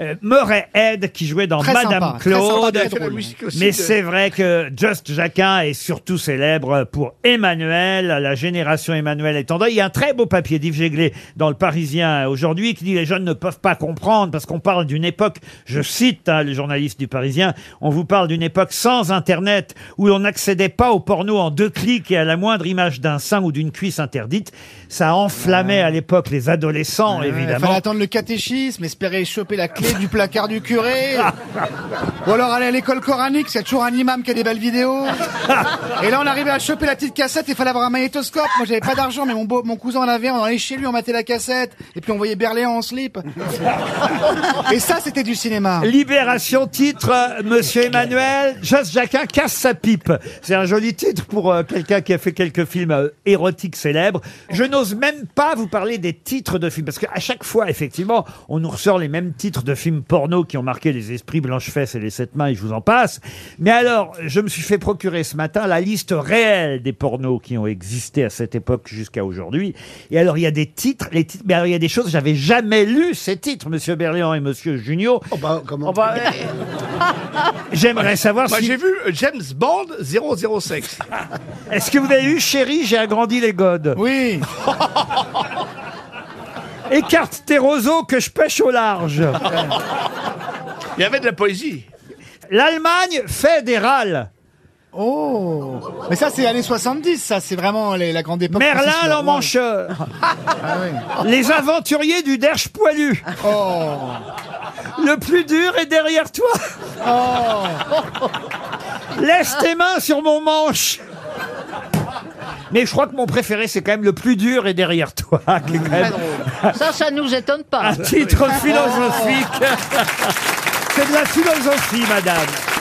euh, Murray Head qui jouait dans Très Madame sympa, très sympa, Claude. très drôle. Mais c'est vrai que Just Jacquin est surtout célèbre pour Emmanuel, la génération Emmanuel étant Il y a un très beau papier d'Yves Jéglé dans le Parisien aujourd'hui qui dit les jeunes ne peuvent pas comprendre parce qu'on parle d'une époque, je cite hein, les journalistes du Parisien, on vous parle d'une époque sans Internet où on n'accédait pas au porno en deux clics et à la moindre image d'un sein ou d'une cuisse interdite. Ça enflammait à l'époque les adolescents, Il évidemment. fallait attendre le catéchisme, espérer choper la clé du placard du curé. Ou alors aller à l'école coranique, c'est toujours un imam qui a des belles vidéos. Et là, on arrivait à choper la petite cassette, il fallait avoir un magnétoscope. Moi, j'avais pas d'argent, mais mon, beau, mon cousin en avait. On allait chez lui, on matait la cassette. Et puis, on voyait Berléand en slip. Et ça, c'était du cinéma. Libération titre euh, Monsieur Emmanuel, Joss Jacquin casse sa pipe. C'est un joli titre pour euh, quelqu'un qui a fait quelques films euh, érotiques célèbres. Je n'ose même pas vous parler des titres de films parce qu'à chaque fois, effectivement, on nous ressort les mêmes titres de films porno qui ont marqué les esprits Blanche-Fesse et les Sept Mains et je vous en passe. Mais alors, je me suis fait procurer ce matin la liste réelle des pornos qui ont existé à cette époque jusqu'à aujourd'hui. Et alors, il y a des titres, les titres, mais alors il y a des choses, j'avais jamais lu ces titres, Monsieur Berléand et Monsieur Junio. comment J'aimerais savoir Moi, si... j'ai vu euh, James Bond 006. Est-ce que vous avez eu Chérie, j'ai agrandi les godes? Oui. Écarte tes roseaux que je pêche au large. Il y avait de la poésie. L'Allemagne fait des râles. Oh. Mais ça, c'est années 70, ça. C'est vraiment les- la grande époque. Merlin l'emmancheur. Ah oui. Les aventuriers du derche poilu. Oh. Le plus dur est derrière toi. Oh. Laisse tes mains sur mon manche. Mais je crois que mon préféré, c'est quand même le plus dur est derrière toi. qui est quand même Ça, ça nous étonne pas. un titre philosophique. C'est de la philosophie, madame.